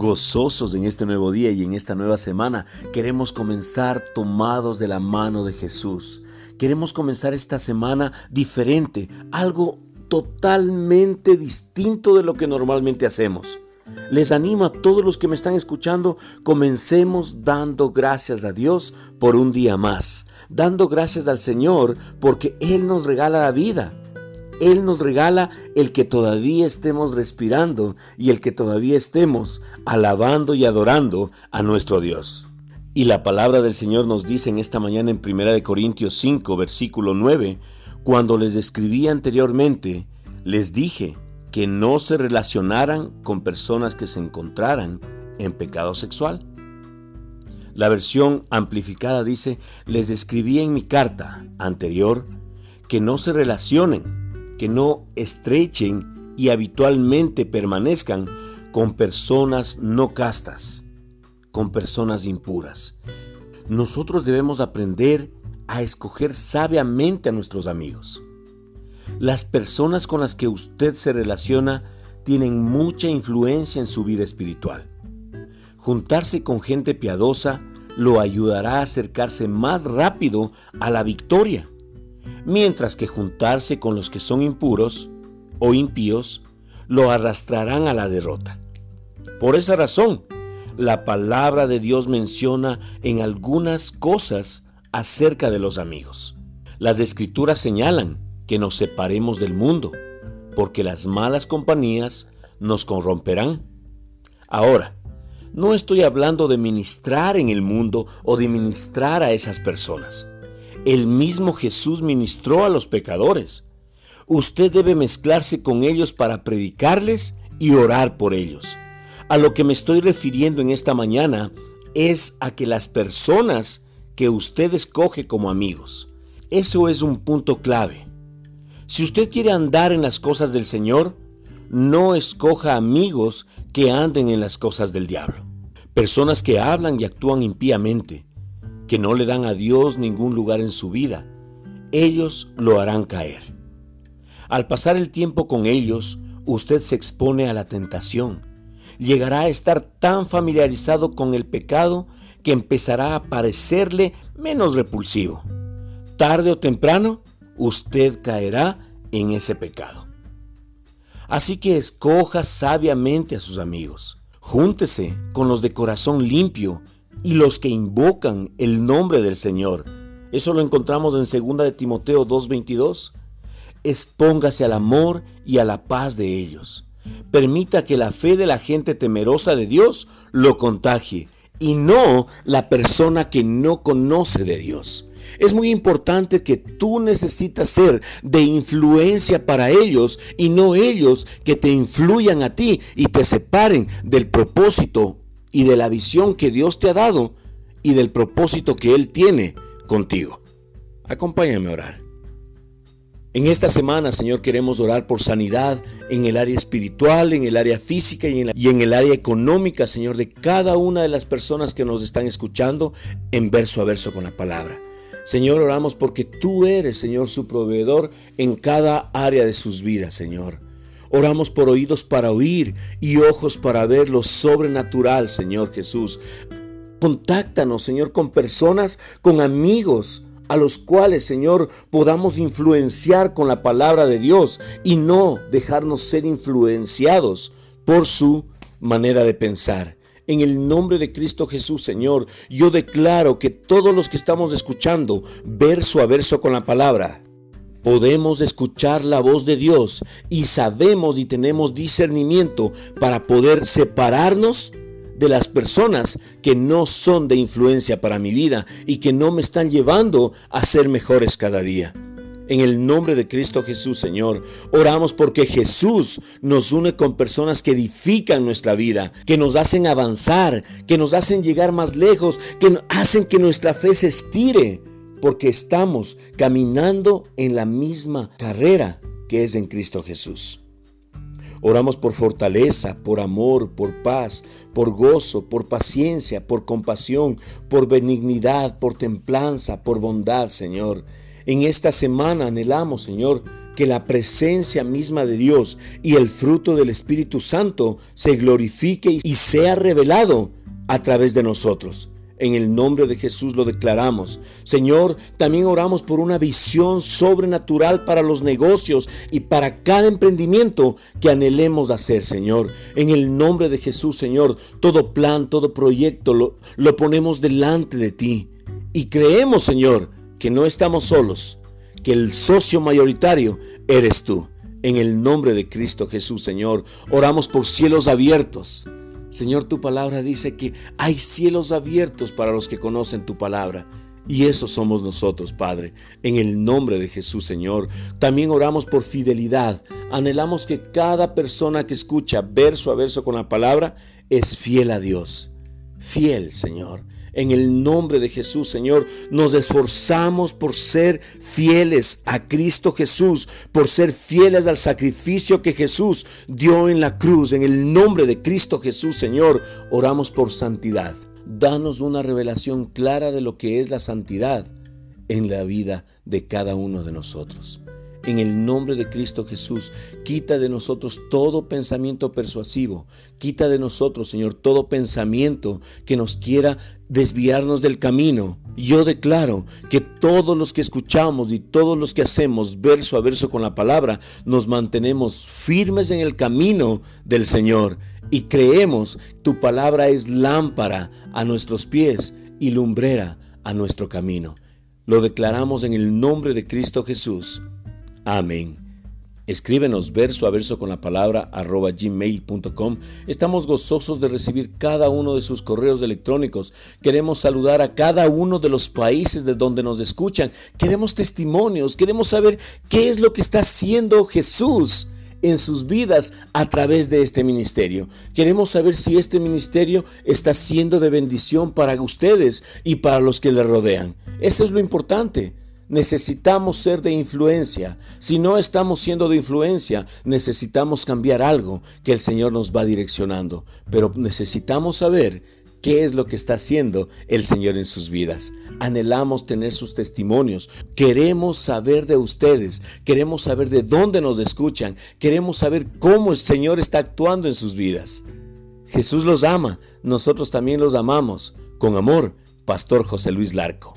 Gozosos en este nuevo día y en esta nueva semana, queremos comenzar tomados de la mano de Jesús. Queremos comenzar esta semana diferente, algo totalmente distinto de lo que normalmente hacemos. Les animo a todos los que me están escuchando, comencemos dando gracias a Dios por un día más, dando gracias al Señor porque Él nos regala la vida. Él nos regala el que todavía estemos respirando y el que todavía estemos alabando y adorando a nuestro Dios. Y la palabra del Señor nos dice en esta mañana en 1 Corintios 5, versículo 9, cuando les escribí anteriormente, les dije que no se relacionaran con personas que se encontraran en pecado sexual. La versión amplificada dice, les escribí en mi carta anterior que no se relacionen que no estrechen y habitualmente permanezcan con personas no castas, con personas impuras. Nosotros debemos aprender a escoger sabiamente a nuestros amigos. Las personas con las que usted se relaciona tienen mucha influencia en su vida espiritual. Juntarse con gente piadosa lo ayudará a acercarse más rápido a la victoria mientras que juntarse con los que son impuros o impíos lo arrastrarán a la derrota. Por esa razón, la palabra de Dios menciona en algunas cosas acerca de los amigos. Las escrituras señalan que nos separemos del mundo, porque las malas compañías nos corromperán. Ahora, no estoy hablando de ministrar en el mundo o de ministrar a esas personas. El mismo Jesús ministró a los pecadores. Usted debe mezclarse con ellos para predicarles y orar por ellos. A lo que me estoy refiriendo en esta mañana es a que las personas que usted escoge como amigos. Eso es un punto clave. Si usted quiere andar en las cosas del Señor, no escoja amigos que anden en las cosas del diablo. Personas que hablan y actúan impíamente, que no le dan a Dios ningún lugar en su vida, ellos lo harán caer. Al pasar el tiempo con ellos, usted se expone a la tentación. Llegará a estar tan familiarizado con el pecado que empezará a parecerle menos repulsivo. Tarde o temprano, usted caerá en ese pecado. Así que escoja sabiamente a sus amigos. Júntese con los de corazón limpio y los que invocan el nombre del Señor. Eso lo encontramos en 2 de Timoteo 2:22. Expóngase al amor y a la paz de ellos. Permita que la fe de la gente temerosa de Dios lo contagie y no la persona que no conoce de Dios. Es muy importante que tú necesitas ser de influencia para ellos y no ellos que te influyan a ti y te separen del propósito y de la visión que Dios te ha dado y del propósito que Él tiene contigo. Acompáñame a orar. En esta semana, Señor, queremos orar por sanidad en el área espiritual, en el área física y en, y en, el área económica, Señor, de cada una de las personas que nos están escuchando en verso a verso con la palabra. Señor, oramos porque tú eres, Señor, su proveedor en cada área de sus vidas, Señor. Oramos por oídos para oír y ojos para ver lo sobrenatural, Señor Jesús. Contáctanos, Señor, con personas, con amigos a los cuales, Señor, podamos influenciar con la palabra de Dios y no dejarnos ser influenciados por su manera de pensar. En el nombre de Cristo Jesús, Señor, yo declaro que todos los que estamos escuchando verso a verso con la palabra, podemos escuchar la voz de Dios y sabemos y tenemos discernimiento para poder separarnos de las personas que no son de influencia para mi vida y que no me están llevando a ser mejores cada día. En el nombre de Cristo Jesús, Señor, oramos porque Jesús nos une con personas que edifican nuestra vida, que nos hacen avanzar, que nos hacen llegar más lejos, que hacen que nuestra fe se estire porque estamos caminando en la misma carrera que es en Cristo Jesús. Oramos por fortaleza, por amor, por paz, por gozo, por paciencia, por compasión, por benignidad, por templanza, por bondad, Señor. En esta semana anhelamos, Señor, que la presencia misma de Dios y el fruto del Espíritu Santo se glorifique y sea revelado a través de nosotros. En el nombre de Jesús lo declaramos. Señor, también oramos por una visión sobrenatural para los negocios y para cada emprendimiento que anhelemos hacer, Señor. En el nombre de Jesús, Señor, todo plan, todo proyecto lo, lo ponemos delante de ti. Y creemos, Señor, que no estamos solos, que el socio mayoritario eres tú. En el nombre de Cristo Jesús, Señor, oramos por cielos abiertos Señor, tu palabra dice que hay cielos abiertos para los que conocen tu palabra. Y eso somos nosotros, Padre. En el nombre de Jesús, Señor. También oramos por fidelidad. Anhelamos que cada persona que escucha verso a verso con la palabra es fiel a Dios. Fiel, Señor. En el nombre de Jesús, Señor, nos esforzamos por ser fieles a Cristo Jesús, por ser fieles al sacrificio que Jesús dio en la cruz. En el nombre de Cristo Jesús, Señor, oramos por santidad. Danos una revelación clara de lo que es la santidad en la vida de cada uno de nosotros. En el nombre de Cristo Jesús, quita de nosotros todo pensamiento persuasivo. Quita de nosotros, Señor, todo pensamiento que nos quiera desviarnos del camino. Yo declaro que todos los que escuchamos y todos los que hacemos verso a verso con la palabra, nos mantenemos firmes en el camino del Señor y creemos tu palabra es lámpara a nuestros pies y lumbrera a nuestro camino. Lo declaramos en el nombre de Cristo Jesús. Amén. Escríbenos verso a verso con la palabra arroba gmail.com. Estamos gozosos de recibir cada uno de sus correos electrónicos. Queremos saludar a cada uno de los países de donde nos escuchan. Queremos testimonios. Queremos saber qué es lo que está haciendo Jesús en sus vidas a través de este ministerio. Queremos saber si este ministerio está siendo de bendición para ustedes y para los que le rodean. Eso es lo importante. Necesitamos ser de influencia. Si no estamos siendo de influencia, necesitamos cambiar algo que el Señor nos va direccionando. Pero necesitamos saber qué es lo que está haciendo el Señor en sus vidas. Anhelamos tener sus testimonios. Queremos saber de ustedes. Queremos saber de dónde nos escuchan. Queremos saber cómo el Señor está actuando en sus vidas. Jesús los ama. Nosotros también los amamos. Con amor, Pastor José Luis Larco.